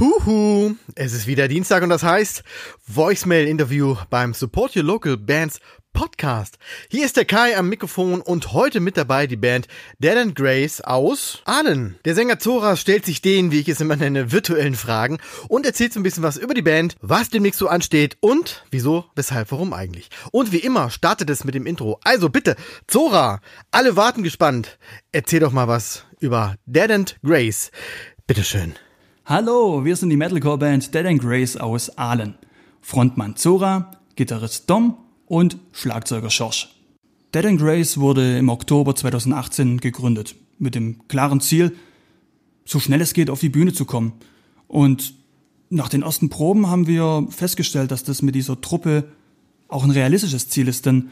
Huhu, es ist wieder Dienstag und das heißt Voicemail-Interview beim Support Your Local Bands Podcast. Hier ist der Kai am Mikrofon und heute mit dabei die Band Dead and Grace aus Ahlen. Der Sänger Zora stellt sich den, wie ich es immer nenne, virtuellen Fragen und erzählt so ein bisschen was über die Band, was demnächst so ansteht und wieso, weshalb, warum eigentlich. Und wie immer startet es mit dem Intro. Also bitte, Zora, alle warten gespannt. Erzähl doch mal was über Dead and Grace. Bitteschön. Hallo, wir sind die Metalcore-Band Dead and Grace aus Aalen. Frontmann Zora, Gitarrist Dom und Schlagzeuger Schorsch. Dead and Grace wurde im Oktober 2018 gegründet, mit dem klaren Ziel, so schnell es geht auf die Bühne zu kommen. Und nach den ersten Proben haben wir festgestellt, dass das mit dieser Truppe auch ein realistisches Ziel ist, denn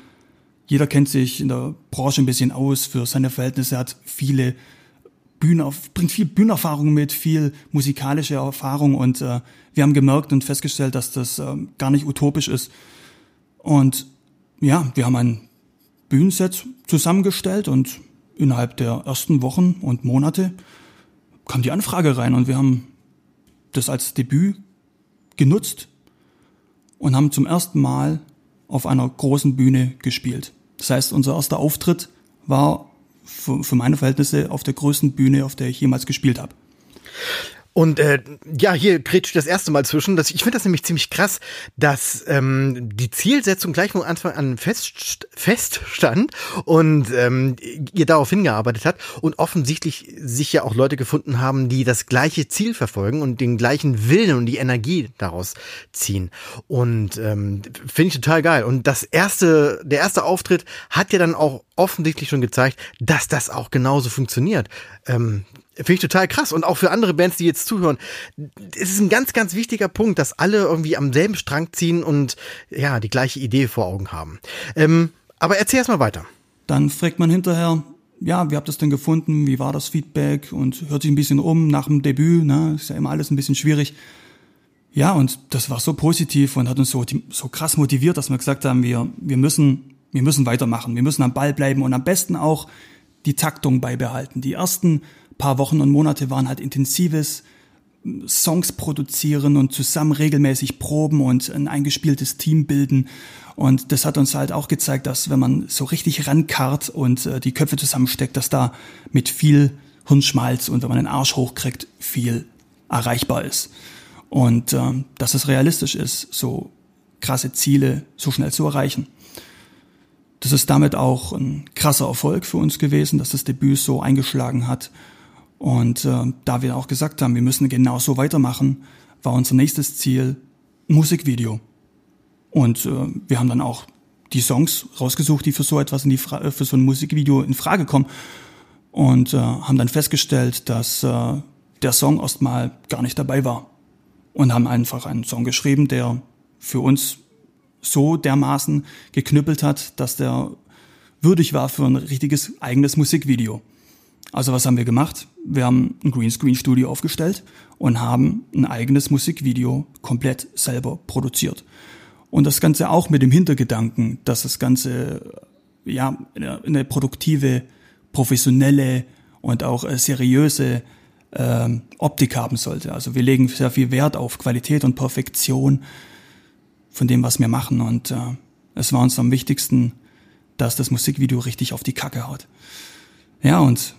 jeder kennt sich in der Branche ein bisschen aus für seine Verhältnisse, hat viele Bühne, bringt viel Bühnenerfahrung mit, viel musikalische Erfahrung und äh, wir haben gemerkt und festgestellt, dass das äh, gar nicht utopisch ist. Und ja, wir haben ein Bühnenset zusammengestellt und innerhalb der ersten Wochen und Monate kam die Anfrage rein und wir haben das als Debüt genutzt und haben zum ersten Mal auf einer großen Bühne gespielt. Das heißt, unser erster Auftritt war für, für meine Verhältnisse auf der größten Bühne, auf der ich jemals gespielt habe. Und äh, ja, hier kretscht das erste Mal zwischen. Das, ich finde das nämlich ziemlich krass, dass ähm, die Zielsetzung gleich von Anfang an fest, feststand und ähm, ihr darauf hingearbeitet hat und offensichtlich sich ja auch Leute gefunden haben, die das gleiche Ziel verfolgen und den gleichen Willen und die Energie daraus ziehen. Und ähm, finde ich total geil. Und das erste, der erste Auftritt hat ja dann auch offensichtlich schon gezeigt, dass das auch genauso funktioniert. Ähm, Finde ich total krass. Und auch für andere Bands, die jetzt zuhören, es ist ein ganz, ganz wichtiger Punkt, dass alle irgendwie am selben Strang ziehen und ja, die gleiche Idee vor Augen haben. Ähm, aber erzähl erst mal weiter. Dann fragt man hinterher, ja, wie habt ihr es denn gefunden? Wie war das Feedback? Und hört sich ein bisschen um nach dem Debüt, ne? Ist ja immer alles ein bisschen schwierig. Ja, und das war so positiv und hat uns so, so krass motiviert, dass wir gesagt haben, wir, wir müssen, wir müssen weitermachen. Wir müssen am Ball bleiben und am besten auch die Taktung beibehalten. Die ersten paar Wochen und Monate waren halt intensives Songs produzieren und zusammen regelmäßig proben und ein eingespieltes Team bilden. Und das hat uns halt auch gezeigt, dass wenn man so richtig rankarrt und äh, die Köpfe zusammensteckt, dass da mit viel Hirnschmalz und wenn man den Arsch hochkriegt, viel erreichbar ist. Und äh, dass es realistisch ist, so krasse Ziele so schnell zu erreichen. Das ist damit auch ein krasser Erfolg für uns gewesen, dass das Debüt so eingeschlagen hat und äh, da wir auch gesagt haben, wir müssen genau so weitermachen, war unser nächstes Ziel Musikvideo. Und äh, wir haben dann auch die Songs rausgesucht, die für so etwas in die Fra für so ein Musikvideo in Frage kommen und äh, haben dann festgestellt, dass äh, der Song erstmal gar nicht dabei war und haben einfach einen Song geschrieben, der für uns so dermaßen geknüppelt hat, dass der würdig war für ein richtiges eigenes Musikvideo. Also was haben wir gemacht? Wir haben ein Greenscreen-Studio aufgestellt und haben ein eigenes Musikvideo komplett selber produziert. Und das Ganze auch mit dem Hintergedanken, dass das Ganze ja eine, produktive, professionelle und auch äh, seriöse äh, Optik haben sollte. Also wir legen sehr viel Wert auf Qualität und Perfektion von dem, was wir machen. Und äh, es war uns am wichtigsten, dass das Musikvideo richtig auf die Kacke haut. Ja, und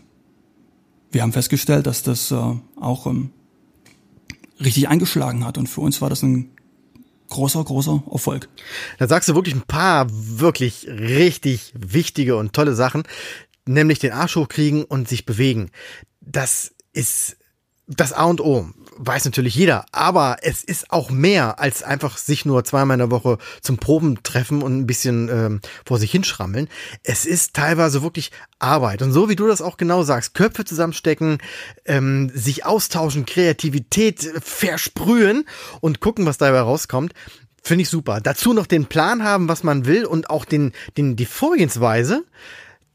wir haben festgestellt, dass das äh, auch ähm, richtig eingeschlagen hat. Und für uns war das ein großer, großer Erfolg. Da sagst du wirklich ein paar wirklich richtig wichtige und tolle Sachen, nämlich den Arsch hochkriegen und sich bewegen. Das ist das A und O weiß natürlich jeder, aber es ist auch mehr als einfach sich nur zweimal in der Woche zum Proben treffen und ein bisschen ähm, vor sich hinschrammeln. Es ist teilweise wirklich Arbeit. Und so wie du das auch genau sagst, Köpfe zusammenstecken, ähm, sich austauschen, Kreativität versprühen und gucken, was dabei rauskommt. Finde ich super. Dazu noch den Plan haben, was man will und auch den, den, die Vorgehensweise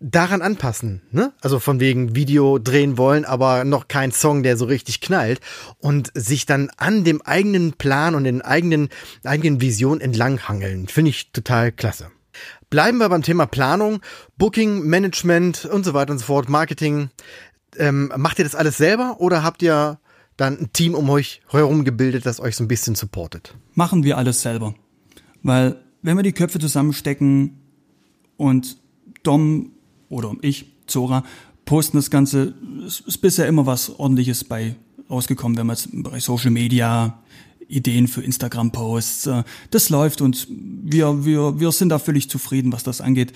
daran anpassen, ne? Also von wegen Video drehen wollen, aber noch kein Song, der so richtig knallt und sich dann an dem eigenen Plan und den eigenen eigenen Vision entlanghangeln. Finde ich total klasse. Bleiben wir beim Thema Planung, Booking, Management und so weiter und so fort, Marketing. Ähm, macht ihr das alles selber oder habt ihr dann ein Team um euch herum gebildet, das euch so ein bisschen supportet? Machen wir alles selber. Weil wenn wir die Köpfe zusammenstecken und Dom oder ich, Zora, posten das Ganze, es ist bisher immer was ordentliches bei rausgekommen, wenn man jetzt im Bereich Social Media, Ideen für Instagram-Posts, äh, das läuft und wir, wir, wir sind da völlig zufrieden, was das angeht.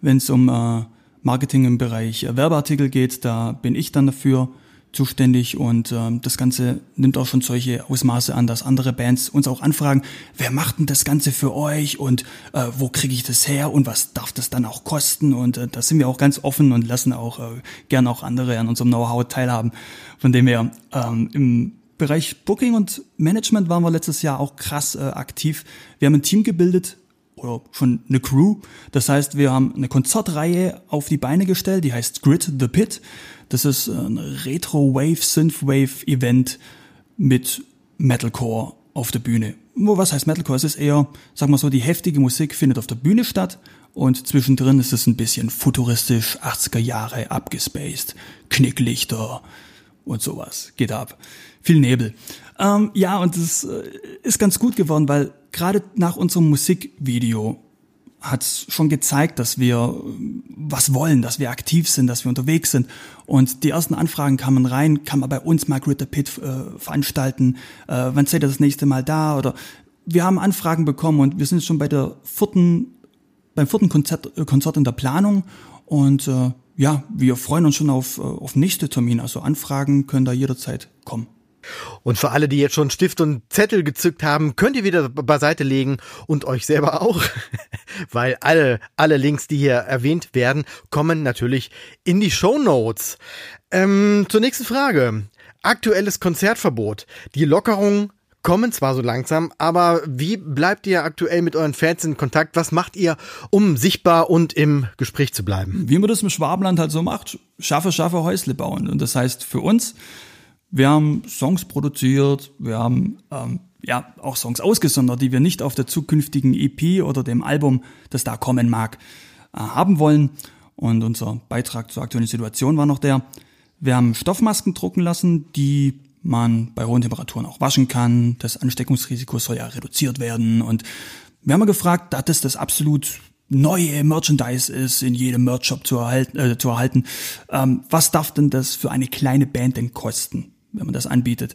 Wenn es um äh, Marketing im Bereich Werbeartikel geht, da bin ich dann dafür zuständig und ähm, das Ganze nimmt auch schon solche Ausmaße an, dass andere Bands uns auch anfragen, wer macht denn das Ganze für euch und äh, wo kriege ich das her und was darf das dann auch kosten und äh, da sind wir auch ganz offen und lassen auch äh, gern auch andere an unserem Know-how teilhaben. Von dem her ähm, im Bereich Booking und Management waren wir letztes Jahr auch krass äh, aktiv. Wir haben ein Team gebildet, oder schon eine Crew. Das heißt, wir haben eine Konzertreihe auf die Beine gestellt, die heißt Grid the Pit. Das ist ein Retro-Wave, Synth-Wave-Event mit Metalcore auf der Bühne. Was heißt Metalcore? Es ist eher, sagen wir so, die heftige Musik findet auf der Bühne statt und zwischendrin ist es ein bisschen futuristisch, 80er Jahre, abgespaced, Knicklichter und sowas. Geht ab. Viel Nebel. Ähm, ja, und es äh, ist ganz gut geworden, weil gerade nach unserem Musikvideo hat schon gezeigt, dass wir äh, was wollen, dass wir aktiv sind, dass wir unterwegs sind. Und die ersten Anfragen kamen rein, kann man bei uns Margaret the Pit äh, veranstalten, äh, wann seid ihr das nächste Mal da? Oder wir haben Anfragen bekommen und wir sind schon bei der vierten, beim vierten Konzert, äh, Konzert in der Planung und äh, ja, wir freuen uns schon auf, äh, auf nächste Termin. Also Anfragen können da jederzeit kommen. Und für alle, die jetzt schon Stift und Zettel gezückt haben, könnt ihr wieder beiseite legen und euch selber auch, weil alle, alle Links, die hier erwähnt werden, kommen natürlich in die Show Notes. Ähm, zur nächsten Frage. Aktuelles Konzertverbot. Die Lockerung kommen zwar so langsam, aber wie bleibt ihr aktuell mit euren Fans in Kontakt? Was macht ihr, um sichtbar und im Gespräch zu bleiben? Wie man das im Schwabenland halt so macht, schaffe, schaffe, Häusle bauen. Und das heißt für uns, wir haben Songs produziert, wir haben ähm, ja auch Songs ausgesondert, die wir nicht auf der zukünftigen EP oder dem Album, das da kommen mag, äh, haben wollen. Und unser Beitrag zur aktuellen Situation war noch der, wir haben Stoffmasken drucken lassen, die man bei hohen Temperaturen auch waschen kann. Das Ansteckungsrisiko soll ja reduziert werden. Und wir haben mal gefragt, da das das absolut neue Merchandise ist, in jedem Merch-Shop zu erhalten, äh, zu erhalten ähm, was darf denn das für eine kleine Band denn kosten? wenn man das anbietet.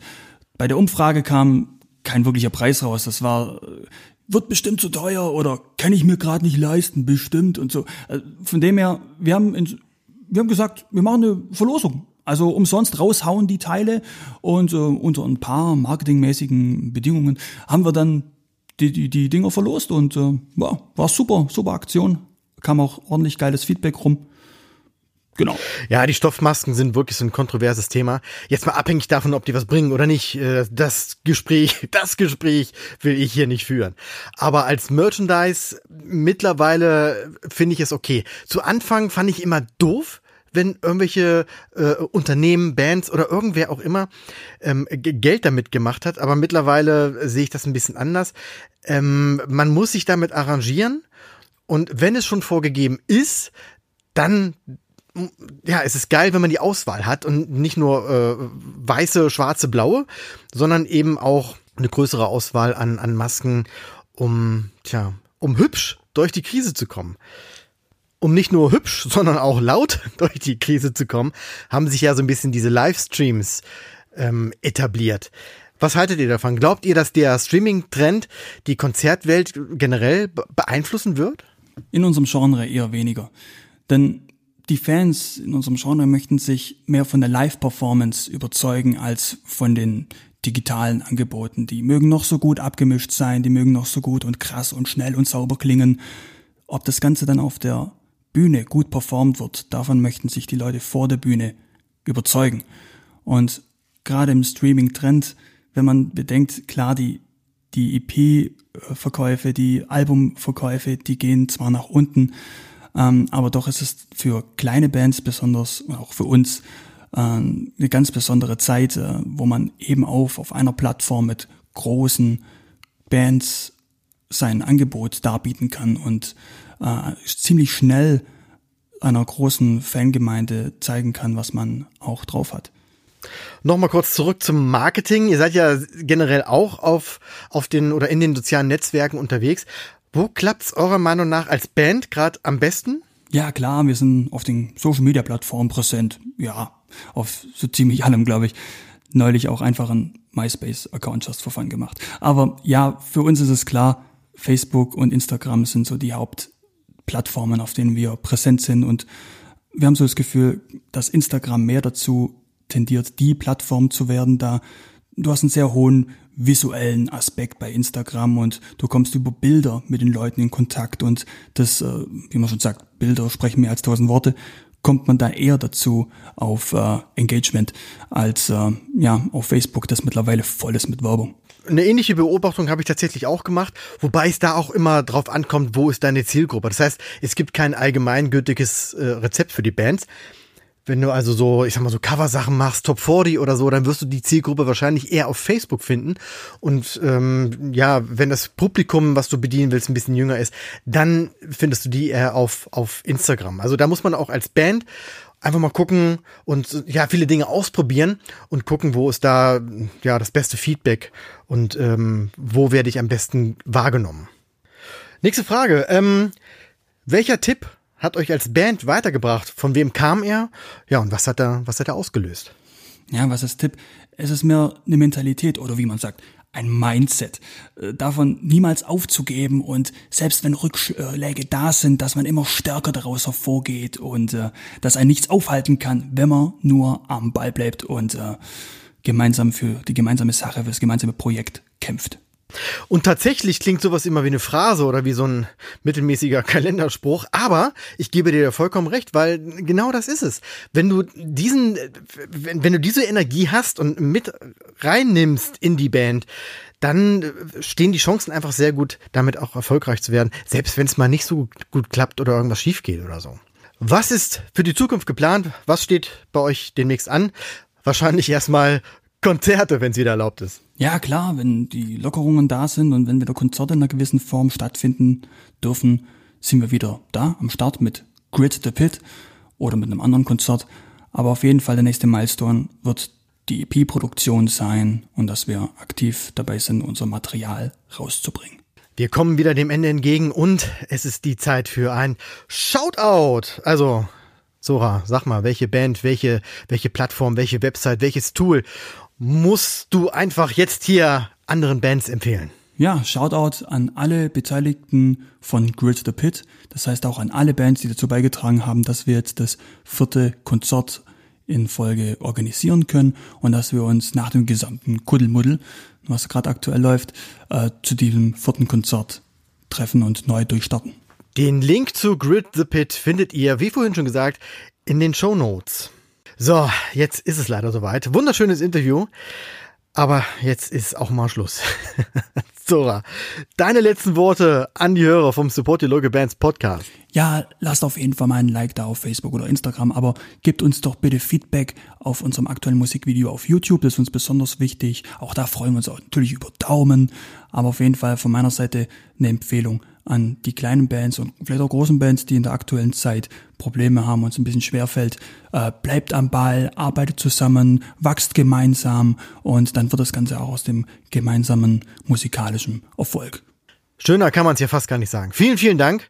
Bei der Umfrage kam kein wirklicher Preis raus. Das war, äh, wird bestimmt zu teuer oder kann ich mir gerade nicht leisten, bestimmt und so. Äh, von dem her, wir haben, in, wir haben gesagt, wir machen eine Verlosung. Also umsonst raushauen die Teile und äh, unter ein paar marketingmäßigen Bedingungen haben wir dann die, die, die Dinger verlost und äh, ja, war super, super Aktion. Kam auch ordentlich geiles Feedback rum. Genau. Ja, die Stoffmasken sind wirklich so ein kontroverses Thema. Jetzt mal abhängig davon, ob die was bringen oder nicht. Äh, das Gespräch, das Gespräch will ich hier nicht führen. Aber als Merchandise mittlerweile finde ich es okay. Zu Anfang fand ich immer doof, wenn irgendwelche äh, Unternehmen, Bands oder irgendwer auch immer ähm, Geld damit gemacht hat. Aber mittlerweile sehe ich das ein bisschen anders. Ähm, man muss sich damit arrangieren. Und wenn es schon vorgegeben ist, dann ja, es ist geil, wenn man die Auswahl hat und nicht nur äh, weiße, schwarze, blaue, sondern eben auch eine größere Auswahl an, an Masken, um, tja, um hübsch durch die Krise zu kommen. Um nicht nur hübsch, sondern auch laut durch die Krise zu kommen, haben sich ja so ein bisschen diese Livestreams ähm, etabliert. Was haltet ihr davon? Glaubt ihr, dass der Streaming-Trend die Konzertwelt generell beeinflussen wird? In unserem Genre eher weniger. Denn die Fans in unserem Genre möchten sich mehr von der Live-Performance überzeugen als von den digitalen Angeboten. Die mögen noch so gut abgemischt sein, die mögen noch so gut und krass und schnell und sauber klingen. Ob das Ganze dann auf der Bühne gut performt wird, davon möchten sich die Leute vor der Bühne überzeugen. Und gerade im Streaming-Trend, wenn man bedenkt, klar, die, die EP-Verkäufe, die Albumverkäufe, die gehen zwar nach unten, Ähm, aber doch ist es für kleine Bands besonders, auch für uns, äh, eine ganz besondere Zeit, äh, wo man eben auf, auf einer Plattform mit großen Bands sein Angebot darbieten kann und äh, ziemlich schnell einer großen Fangemeinde zeigen kann, was man auch drauf hat. Nochmal kurz zurück zum Marketing. Ihr seid ja generell auch auf, auf den oder in den sozialen Netzwerken unterwegs. Wo klappt's eurer Meinung nach als Band gerade am besten? Ja, klar, wir sind auf den Social Media Plattformen präsent. Ja, auf so ziemlich allem, glaube ich. Neulich auch einfach einen MySpace-Account just for fun gemacht. Aber ja, für uns ist es klar, Facebook und Instagram sind so die Hauptplattformen, auf denen wir präsent sind. Und wir haben so das Gefühl, dass Instagram mehr dazu tendiert, die Plattform zu werden, da du hast einen sehr hohen visuellen Aspekt bei Instagram und du kommst über Bilder mit den Leuten in Kontakt. Und das, äh, wie man schon sagt, Bilder sprechen mehr als tausend Worte, kommt man da eher dazu auf äh, Engagement als äh, ja auf Facebook, das mittlerweile voll ist mit Werbung. Eine ähnliche Beobachtung habe ich tatsächlich auch gemacht, wobei es da auch immer drauf ankommt, wo ist deine Zielgruppe. Das heißt, es gibt kein allgemeingültiges äh, Rezept für die Bands. Wenn du also so, ich sag mal so Coversachen machst, Top 40 oder so, dann wirst du die Zielgruppe wahrscheinlich eher auf Facebook finden. Und ähm, ja, wenn das Publikum, was du bedienen willst, ein bisschen jünger ist, dann findest du die eher auf, auf Instagram. Also da muss man auch als Band einfach mal gucken und ja, viele Dinge ausprobieren und gucken, wo ist da ja das beste Feedback und ähm, wo werde ich am besten wahrgenommen. Nächste Frage. Ähm, welcher Tipp hat euch als Band weitergebracht? Von wem kam er? Ja, und was hat er, was hat er ausgelöst? Ja, was ist Tipp? Es ist mehr eine Mentalität oder wie man sagt, ein Mindset. Äh, davon niemals aufzugeben und selbst wenn Rückschläge da sind, dass man immer stärker daraus hervorgeht und äh, dass ein nichts aufhalten kann, wenn man nur am Ball bleibt und äh, gemeinsam für die gemeinsame Sache, für das gemeinsame Projekt kämpft. Und tatsächlich klingt sowas immer wie eine Phrase oder wie so ein mittelmäßiger Kalenderspruch, aber ich gebe dir vollkommen recht, weil genau das ist es. Wenn du diesen, wenn, wenn du diese Energie hast und mit reinnimmst in die Band, dann stehen die Chancen einfach sehr gut, damit auch erfolgreich zu werden, selbst wenn es mal nicht so gut klappt oder irgendwas schief geht oder so. Was ist für die Zukunft geplant? Was steht bei euch demnächst an? Wahrscheinlich erstmal Konzerte, wenn es wieder erlaubt ist. Ja, klar, wenn die Lockerungen da sind und wenn wieder Konzerte in einer gewissen Form stattfinden dürfen, sind wir wieder da am Start mit Grid the Pit oder mit einem anderen Konzert. Aber auf jeden Fall der nächste Milestone wird die EP-Produktion sein und dass wir aktiv dabei sind, unser Material rauszubringen. Wir kommen wieder dem Ende entgegen und es ist die Zeit für ein Shoutout. Also, Sora, sag mal, welche Band, welche, welche Plattform, welche Website, welches Tool musst du einfach jetzt hier anderen Bands empfehlen? Ja, Shoutout an alle Beteiligten von Grid the Pit. Das heißt auch an alle Bands, die dazu beigetragen haben, dass wir jetzt das vierte Konzert in Folge organisieren können und dass wir uns nach dem gesamten Kuddelmuddel, was gerade aktuell läuft, äh, zu diesem vierten Konzert treffen und neu durchstarten. Den Link zu Grid the Pit findet ihr, wie vorhin schon gesagt, in den Show Notes. So, jetzt ist es leider soweit. Wunderschönes Interview. Aber jetzt ist auch mal Schluss. Zora, deine letzten Worte an die Hörer vom Support Your Local Bands Podcast. Ja, lasst auf jeden Fall mal ein Like da auf Facebook oder Instagram, aber gebt uns doch bitte Feedback auf unserem aktuellen Musikvideo auf YouTube, das ist uns besonders wichtig. Auch da freuen wir uns natürlich über Daumen, aber auf jeden Fall von meiner Seite eine Empfehlung an die kleinen Bands und vielleicht auch großen Bands, die in der aktuellen Zeit Probleme haben und es ein bisschen schwerfällt. Äh, bleibt am Ball, arbeitet zusammen, wachst gemeinsam und dann wird das Ganze auch aus dem gemeinsamen musikalischen Erfolg. Schöner kann man es ja fast gar nicht sagen. Vielen, vielen Dank,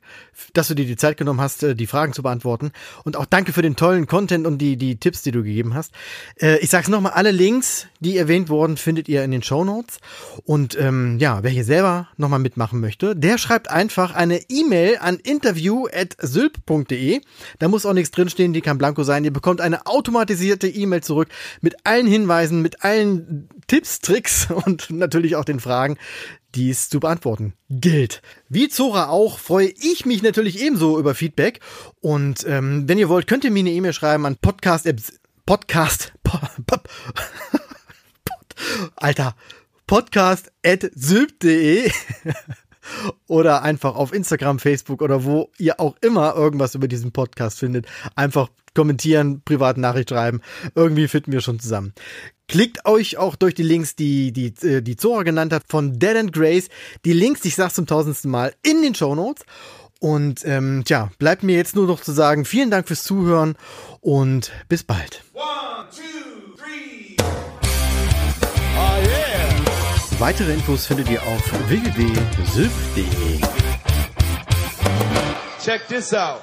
dass du dir die Zeit genommen hast, äh, die Fragen zu beantworten. Und auch danke für den tollen Content und die, die Tipps, die du gegeben hast. Äh, ich sag's nochmal, alle Links, die erwähnt wurden, findet ihr in den Show Notes. Und ähm, ja, wer hier selber nochmal mitmachen möchte, der schreibt einfach eine E-Mail an interview.sylp.de. Da muss auch nichts drinstehen, die kann blanko sein. Ihr bekommt eine automatisierte E-Mail zurück mit allen Hinweisen, mit allen Tipps, Tricks und natürlich auch den Fragen, die es zu beantworten gilt. Wie Zora auch freue ich mich natürlich ebenso über Feedback. Und ähm, wenn ihr wollt, könnt ihr mir eine E-Mail schreiben an podcast podcast Alter podcast at sylp.de oder einfach auf Instagram, Facebook oder wo ihr auch immer irgendwas über diesen Podcast findet. Einfach kommentieren, private Nachricht schreiben. Irgendwie finden wir schon zusammen. Klickt euch auch durch die Links, die, die, äh, die Zora genannt hat, von Dead and Grace. Die Links, ich sag's zum tausendsten Mal, in den Show Notes. Und ähm, tja, bleibt mir jetzt nur noch zu sagen, vielen Dank fürs Zuhören und bis bald. One, Weitere Infos findet ihr auf www.sylp.de. Check this out.